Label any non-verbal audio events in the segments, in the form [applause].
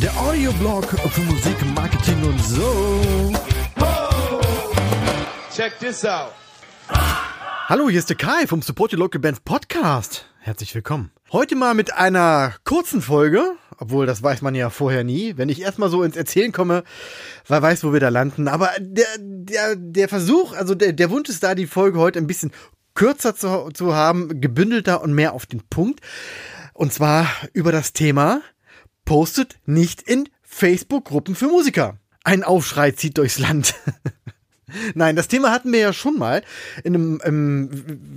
Der Audioblog für Musik, Marketing und so. Check this out. Hallo, hier ist der Kai vom Support Your Local Bands Podcast. Herzlich willkommen. Heute mal mit einer kurzen Folge, obwohl das weiß man ja vorher nie. Wenn ich erstmal so ins Erzählen komme, wer weiß, wo wir da landen. Aber der, der, der Versuch, also der, der Wunsch ist da, die Folge heute ein bisschen kürzer zu, zu haben, gebündelter und mehr auf den Punkt. Und zwar über das Thema postet nicht in Facebook-Gruppen für Musiker. Ein Aufschrei zieht durchs Land. [laughs] Nein, das Thema hatten wir ja schon mal. In einem im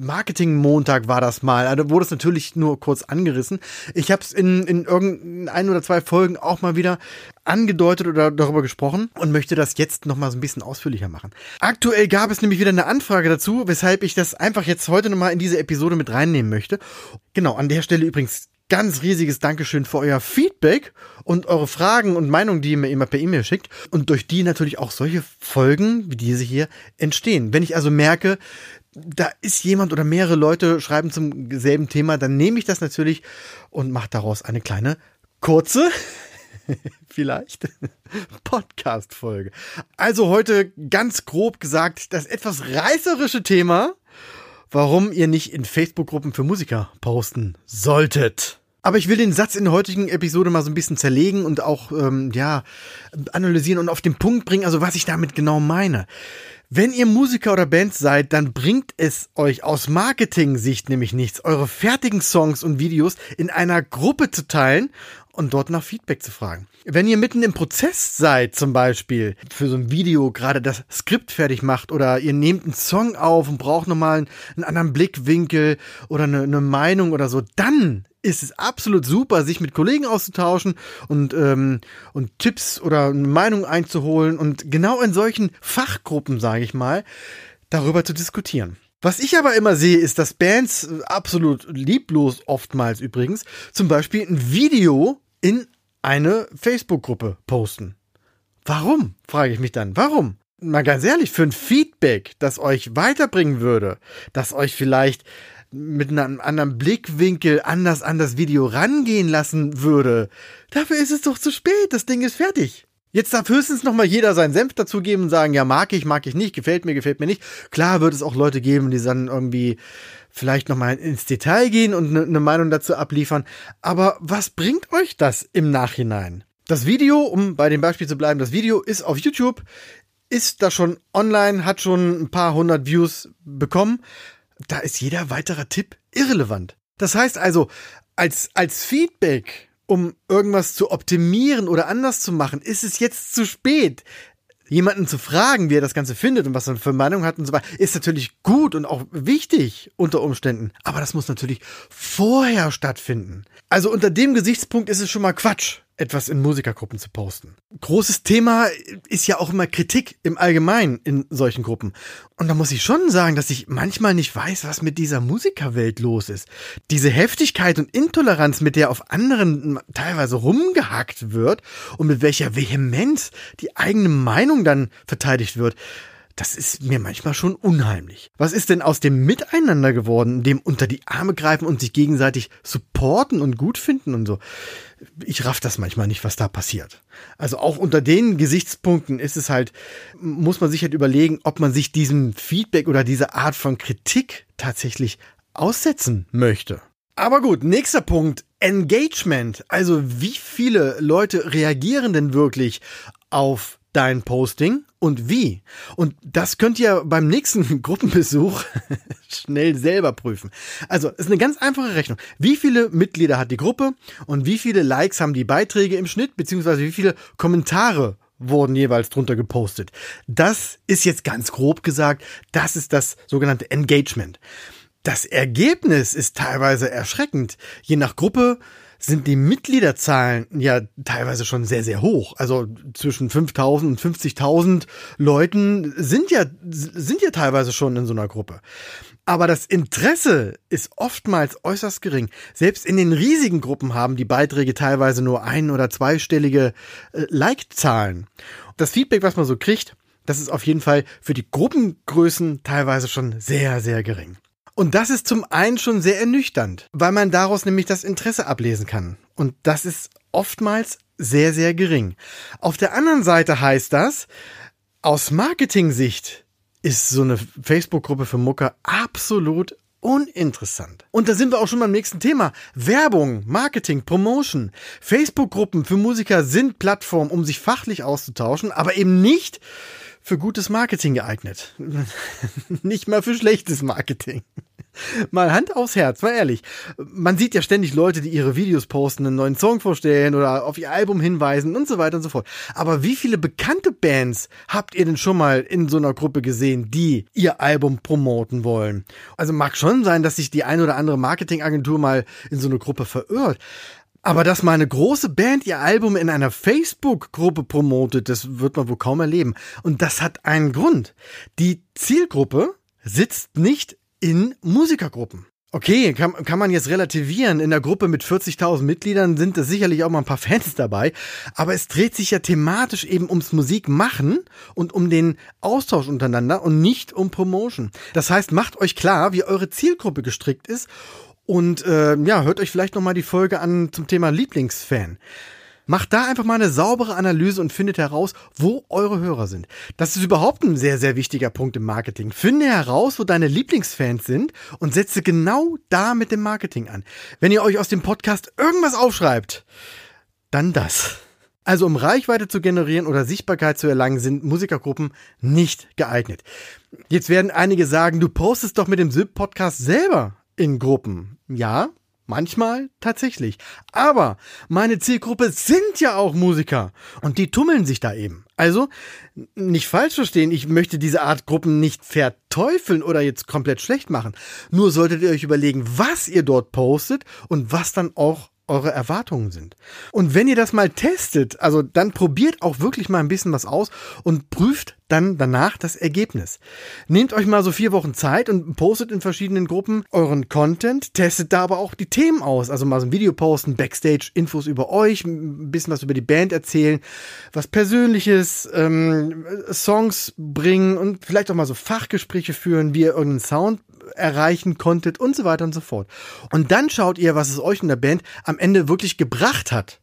Marketing-Montag war das mal. Also wurde es natürlich nur kurz angerissen. Ich habe es in, in irgendein oder zwei Folgen auch mal wieder angedeutet oder darüber gesprochen und möchte das jetzt noch mal so ein bisschen ausführlicher machen. Aktuell gab es nämlich wieder eine Anfrage dazu, weshalb ich das einfach jetzt heute noch mal in diese Episode mit reinnehmen möchte. Genau, an der Stelle übrigens ganz riesiges Dankeschön für euer Feedback und eure Fragen und Meinungen, die ihr mir immer per E-Mail schickt und durch die natürlich auch solche Folgen wie diese hier entstehen. Wenn ich also merke, da ist jemand oder mehrere Leute schreiben zum selben Thema, dann nehme ich das natürlich und mache daraus eine kleine kurze [laughs] vielleicht [laughs] Podcast-Folge. Also heute ganz grob gesagt das etwas reißerische Thema warum ihr nicht in Facebook-Gruppen für Musiker posten solltet. Aber ich will den Satz in der heutigen Episode mal so ein bisschen zerlegen und auch, ähm, ja, analysieren und auf den Punkt bringen, also was ich damit genau meine. Wenn ihr Musiker oder Band seid, dann bringt es euch aus Marketing-Sicht nämlich nichts, eure fertigen Songs und Videos in einer Gruppe zu teilen und dort nach Feedback zu fragen. Wenn ihr mitten im Prozess seid, zum Beispiel für so ein Video gerade das Skript fertig macht oder ihr nehmt einen Song auf und braucht nochmal einen, anderen Blickwinkel oder eine, eine Meinung oder so, dann ist es absolut super, sich mit Kollegen auszutauschen und, ähm, und Tipps oder eine Meinung einzuholen und genau in solchen Fachgruppen, sage ich mal, darüber zu diskutieren. Was ich aber immer sehe, ist, dass Bands absolut lieblos oftmals übrigens zum Beispiel ein Video in eine Facebook-Gruppe posten. Warum? frage ich mich dann. Warum? Mal ganz ehrlich, für ein Feedback, das euch weiterbringen würde, das euch vielleicht mit einem anderen Blickwinkel anders an das Video rangehen lassen würde, dafür ist es doch zu spät. Das Ding ist fertig. Jetzt darf höchstens noch mal jeder seinen Senf dazugeben und sagen, ja, mag ich, mag ich nicht, gefällt mir, gefällt mir nicht. Klar wird es auch Leute geben, die dann irgendwie vielleicht noch mal ins Detail gehen und eine ne Meinung dazu abliefern. Aber was bringt euch das im Nachhinein? Das Video, um bei dem Beispiel zu bleiben, das Video ist auf YouTube, ist da schon online, hat schon ein paar hundert Views bekommen. Da ist jeder weitere Tipp irrelevant. Das heißt also, als, als Feedback um irgendwas zu optimieren oder anders zu machen, ist es jetzt zu spät. Jemanden zu fragen, wie er das Ganze findet und was er für Meinung hat und so weiter, ist natürlich gut und auch wichtig unter Umständen. Aber das muss natürlich vorher stattfinden. Also unter dem Gesichtspunkt ist es schon mal Quatsch etwas in Musikergruppen zu posten. Großes Thema ist ja auch immer Kritik im Allgemeinen in solchen Gruppen. Und da muss ich schon sagen, dass ich manchmal nicht weiß, was mit dieser Musikerwelt los ist. Diese Heftigkeit und Intoleranz, mit der auf anderen teilweise rumgehackt wird und mit welcher Vehemenz die eigene Meinung dann verteidigt wird, das ist mir manchmal schon unheimlich. Was ist denn aus dem Miteinander geworden, dem unter die Arme greifen und sich gegenseitig supporten und gut finden und so? Ich raff das manchmal nicht, was da passiert. Also auch unter den Gesichtspunkten ist es halt, muss man sich halt überlegen, ob man sich diesem Feedback oder dieser Art von Kritik tatsächlich aussetzen möchte. Aber gut, nächster Punkt. Engagement. Also wie viele Leute reagieren denn wirklich auf dein Posting und wie. Und das könnt ihr beim nächsten [laughs] Gruppenbesuch [laughs] schnell selber prüfen. Also, es ist eine ganz einfache Rechnung. Wie viele Mitglieder hat die Gruppe und wie viele Likes haben die Beiträge im Schnitt, beziehungsweise wie viele Kommentare wurden jeweils drunter gepostet. Das ist jetzt ganz grob gesagt, das ist das sogenannte Engagement. Das Ergebnis ist teilweise erschreckend. Je nach Gruppe sind die Mitgliederzahlen ja teilweise schon sehr, sehr hoch. Also zwischen 5000 und 50.000 Leuten sind ja, sind ja teilweise schon in so einer Gruppe. Aber das Interesse ist oftmals äußerst gering. Selbst in den riesigen Gruppen haben die Beiträge teilweise nur ein- oder zweistellige äh, Like-Zahlen. Das Feedback, was man so kriegt, das ist auf jeden Fall für die Gruppengrößen teilweise schon sehr, sehr gering. Und das ist zum einen schon sehr ernüchternd, weil man daraus nämlich das Interesse ablesen kann. Und das ist oftmals sehr, sehr gering. Auf der anderen Seite heißt das, aus Marketing-Sicht ist so eine Facebook-Gruppe für Mucker absolut uninteressant. Und da sind wir auch schon beim nächsten Thema. Werbung, Marketing, Promotion. Facebook-Gruppen für Musiker sind Plattformen, um sich fachlich auszutauschen, aber eben nicht für gutes Marketing geeignet. [laughs] nicht mal für schlechtes Marketing. Mal Hand aufs Herz, mal ehrlich. Man sieht ja ständig Leute, die ihre Videos posten, einen neuen Song vorstellen oder auf ihr Album hinweisen und so weiter und so fort. Aber wie viele bekannte Bands habt ihr denn schon mal in so einer Gruppe gesehen, die ihr Album promoten wollen? Also mag schon sein, dass sich die ein oder andere Marketingagentur mal in so eine Gruppe verirrt. Aber dass mal eine große Band ihr Album in einer Facebook-Gruppe promotet, das wird man wohl kaum erleben. Und das hat einen Grund. Die Zielgruppe sitzt nicht in Musikergruppen. Okay, kann, kann man jetzt relativieren. In der Gruppe mit 40.000 Mitgliedern sind da sicherlich auch mal ein paar Fans dabei. Aber es dreht sich ja thematisch eben ums Musikmachen und um den Austausch untereinander und nicht um Promotion. Das heißt, macht euch klar, wie eure Zielgruppe gestrickt ist und äh, ja, hört euch vielleicht noch mal die Folge an zum Thema Lieblingsfan. Macht da einfach mal eine saubere Analyse und findet heraus, wo eure Hörer sind. Das ist überhaupt ein sehr, sehr wichtiger Punkt im Marketing. Finde heraus, wo deine Lieblingsfans sind und setze genau da mit dem Marketing an. Wenn ihr euch aus dem Podcast irgendwas aufschreibt, dann das. Also um Reichweite zu generieren oder Sichtbarkeit zu erlangen, sind Musikergruppen nicht geeignet. Jetzt werden einige sagen, du postest doch mit dem SIP-Podcast selber in Gruppen. Ja, Manchmal tatsächlich. Aber meine Zielgruppe sind ja auch Musiker und die tummeln sich da eben. Also nicht falsch verstehen, ich möchte diese Art Gruppen nicht verteufeln oder jetzt komplett schlecht machen. Nur solltet ihr euch überlegen, was ihr dort postet und was dann auch eure Erwartungen sind. Und wenn ihr das mal testet, also dann probiert auch wirklich mal ein bisschen was aus und prüft dann danach das Ergebnis. Nehmt euch mal so vier Wochen Zeit und postet in verschiedenen Gruppen euren Content, testet da aber auch die Themen aus. Also mal so ein Video posten, Backstage, Infos über euch, ein bisschen was über die Band erzählen, was Persönliches, ähm, Songs bringen und vielleicht auch mal so Fachgespräche führen, wie ihr irgendeinen Sound erreichen konntet und so weiter und so fort. Und dann schaut ihr, was es euch in der Band am Ende wirklich gebracht hat.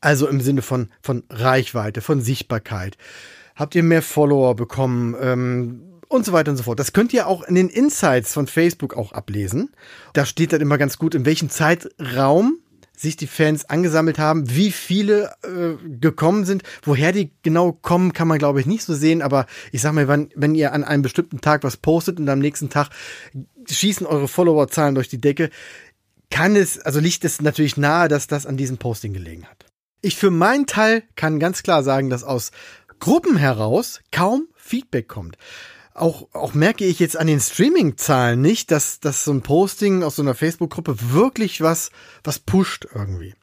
Also im Sinne von, von Reichweite, von Sichtbarkeit. Habt ihr mehr Follower bekommen? Ähm, und so weiter und so fort. Das könnt ihr auch in den Insights von Facebook auch ablesen. Da steht dann immer ganz gut, in welchem Zeitraum sich die Fans angesammelt haben. Wie viele äh, gekommen sind, woher die genau kommen, kann man glaube ich nicht so sehen. Aber ich sag mal, wenn, wenn ihr an einem bestimmten Tag was postet und am nächsten Tag schießen eure Followerzahlen durch die Decke, kann es, also liegt es natürlich nahe, dass das an diesem Posting gelegen hat. Ich für meinen Teil kann ganz klar sagen, dass aus Gruppen heraus kaum Feedback kommt auch, auch merke ich jetzt an den Streaming-Zahlen nicht, dass, dass so ein Posting aus so einer Facebook-Gruppe wirklich was, was pusht irgendwie.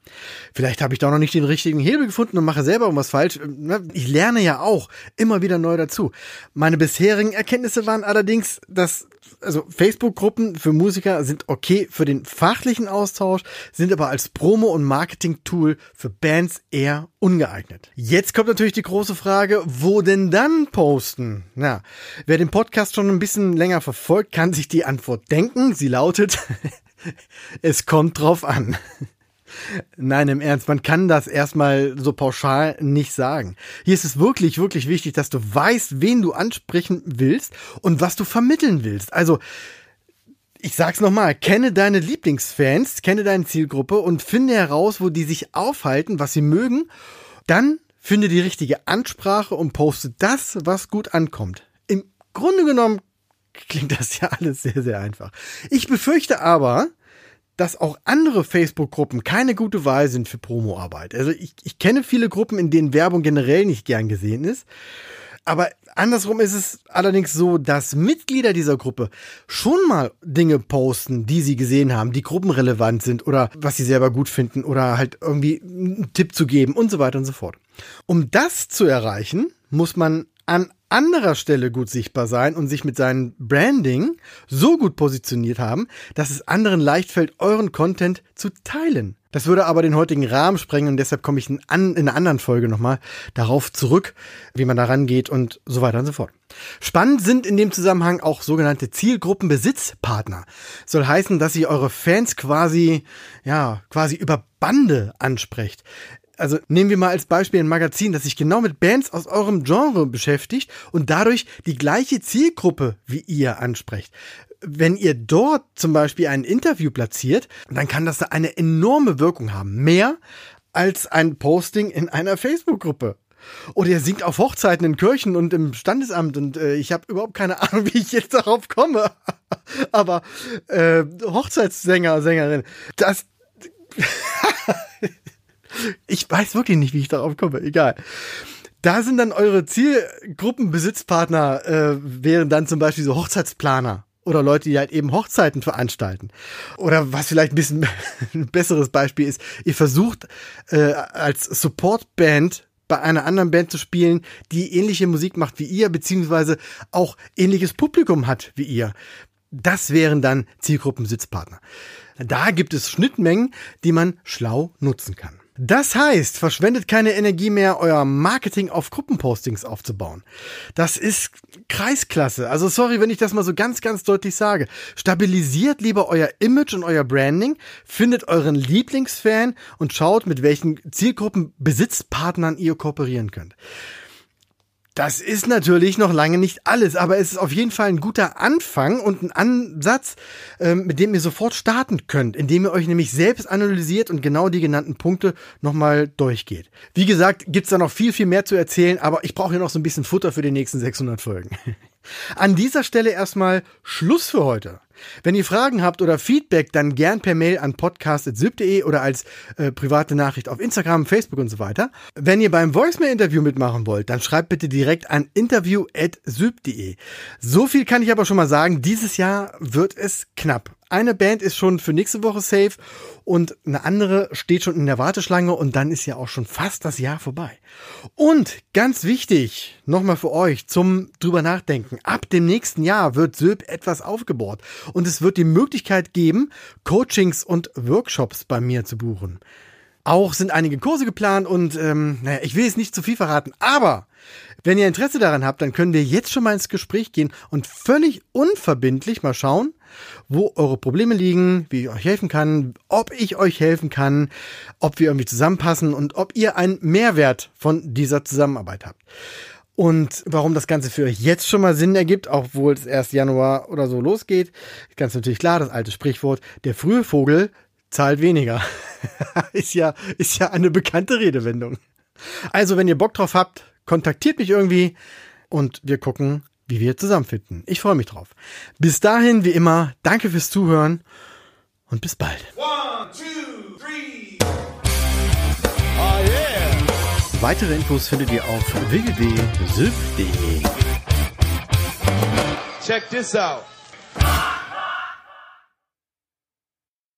Vielleicht habe ich da noch nicht den richtigen Hebel gefunden und mache selber irgendwas falsch. Ne, ich lerne ja auch immer wieder neu dazu. Meine bisherigen Erkenntnisse waren allerdings, dass also Facebook-Gruppen für Musiker sind okay für den fachlichen Austausch, sind aber als Promo- und Marketing-Tool für Bands eher ungeeignet. Jetzt kommt natürlich die große Frage, wo denn dann posten? Na, wer den Podcast schon ein bisschen länger verfolgt, kann sich die Antwort denken. Sie lautet, [laughs] es kommt drauf an. Nein, im Ernst, man kann das erstmal so pauschal nicht sagen. Hier ist es wirklich, wirklich wichtig, dass du weißt, wen du ansprechen willst und was du vermitteln willst. Also, ich sag's nochmal, kenne deine Lieblingsfans, kenne deine Zielgruppe und finde heraus, wo die sich aufhalten, was sie mögen. Dann finde die richtige Ansprache und poste das, was gut ankommt. Im Grunde genommen klingt das ja alles sehr, sehr einfach. Ich befürchte aber, dass auch andere Facebook-Gruppen keine gute Wahl sind für Promo-Arbeit. Also ich, ich kenne viele Gruppen, in denen Werbung generell nicht gern gesehen ist. Aber andersrum ist es allerdings so, dass Mitglieder dieser Gruppe schon mal Dinge posten, die sie gesehen haben, die gruppenrelevant sind oder was sie selber gut finden oder halt irgendwie einen Tipp zu geben und so weiter und so fort. Um das zu erreichen, muss man an anderer Stelle gut sichtbar sein und sich mit seinem Branding so gut positioniert haben, dass es anderen leicht fällt, euren Content zu teilen. Das würde aber den heutigen Rahmen sprengen und deshalb komme ich in, einer anderen Folge nochmal darauf zurück, wie man da rangeht und so weiter und so fort. Spannend sind in dem Zusammenhang auch sogenannte Zielgruppenbesitzpartner. Soll heißen, dass ihr eure Fans quasi, ja, quasi über Bande ansprecht also nehmen wir mal als Beispiel ein Magazin, das sich genau mit Bands aus eurem Genre beschäftigt und dadurch die gleiche Zielgruppe wie ihr ansprecht wenn ihr dort zum Beispiel ein Interview platziert, dann kann das eine enorme Wirkung haben. Mehr als ein Posting in einer Facebook-Gruppe. Oder ihr singt auf Hochzeiten in Kirchen und im Standesamt und äh, ich habe überhaupt keine Ahnung, [laughs] wie ich jetzt darauf komme. [laughs] Aber äh, Hochzeitssänger, Sängerin, das... [laughs] ich weiß wirklich nicht, wie ich darauf komme. Egal. Da sind dann eure Zielgruppenbesitzpartner, äh, wären dann zum Beispiel so Hochzeitsplaner oder Leute, die halt eben Hochzeiten veranstalten. Oder was vielleicht ein bisschen [laughs] ein besseres Beispiel ist, ihr versucht äh, als Supportband bei einer anderen Band zu spielen, die ähnliche Musik macht wie ihr, beziehungsweise auch ähnliches Publikum hat wie ihr. Das wären dann Zielgruppensitzpartner. Da gibt es Schnittmengen, die man schlau nutzen kann. Das heißt, verschwendet keine Energie mehr, euer Marketing auf Gruppenpostings aufzubauen. Das ist Kreisklasse. Also sorry, wenn ich das mal so ganz, ganz deutlich sage. Stabilisiert lieber euer Image und euer Branding, findet euren Lieblingsfan und schaut, mit welchen Zielgruppen Besitzpartnern ihr kooperieren könnt. Das ist natürlich noch lange nicht alles, aber es ist auf jeden Fall ein guter Anfang und ein Ansatz, ähm, mit dem ihr sofort starten könnt, indem ihr euch nämlich selbst analysiert und genau die genannten Punkte nochmal durchgeht. Wie gesagt, gibt's da noch viel, viel mehr zu erzählen, aber ich brauche hier noch so ein bisschen Futter für die nächsten 600 Folgen. [laughs] An dieser Stelle erstmal Schluss für heute. Wenn ihr Fragen habt oder Feedback, dann gern per Mail an podcast.syb.de oder als äh, private Nachricht auf Instagram, Facebook und so weiter. Wenn ihr beim Voicemail-Interview mitmachen wollt, dann schreibt bitte direkt an interview.syb.de. So viel kann ich aber schon mal sagen, dieses Jahr wird es knapp. Eine Band ist schon für nächste Woche safe und eine andere steht schon in der Warteschlange und dann ist ja auch schon fast das Jahr vorbei. Und ganz wichtig, nochmal für euch zum drüber nachdenken. Ab dem nächsten Jahr wird Sylp etwas aufgebaut und es wird die Möglichkeit geben, Coachings und Workshops bei mir zu buchen. Auch sind einige Kurse geplant und ähm, naja, ich will jetzt nicht zu viel verraten, aber wenn ihr Interesse daran habt, dann können wir jetzt schon mal ins Gespräch gehen und völlig unverbindlich mal schauen, wo eure Probleme liegen, wie ich euch helfen kann, ob ich euch helfen kann, ob wir irgendwie zusammenpassen und ob ihr einen Mehrwert von dieser Zusammenarbeit habt. Und warum das Ganze für euch jetzt schon mal Sinn ergibt, obwohl es erst Januar oder so losgeht, ganz natürlich klar, das alte Sprichwort, der frühe Vogel zahlt weniger. [laughs] ist ja, ist ja eine bekannte Redewendung. Also, wenn ihr Bock drauf habt, kontaktiert mich irgendwie und wir gucken, wie wir zusammenfinden. Ich freue mich drauf. Bis dahin, wie immer, danke fürs Zuhören und bis bald. One, two, three. Oh yeah. Weitere Infos findet ihr auf www.sylph.de. Check this out.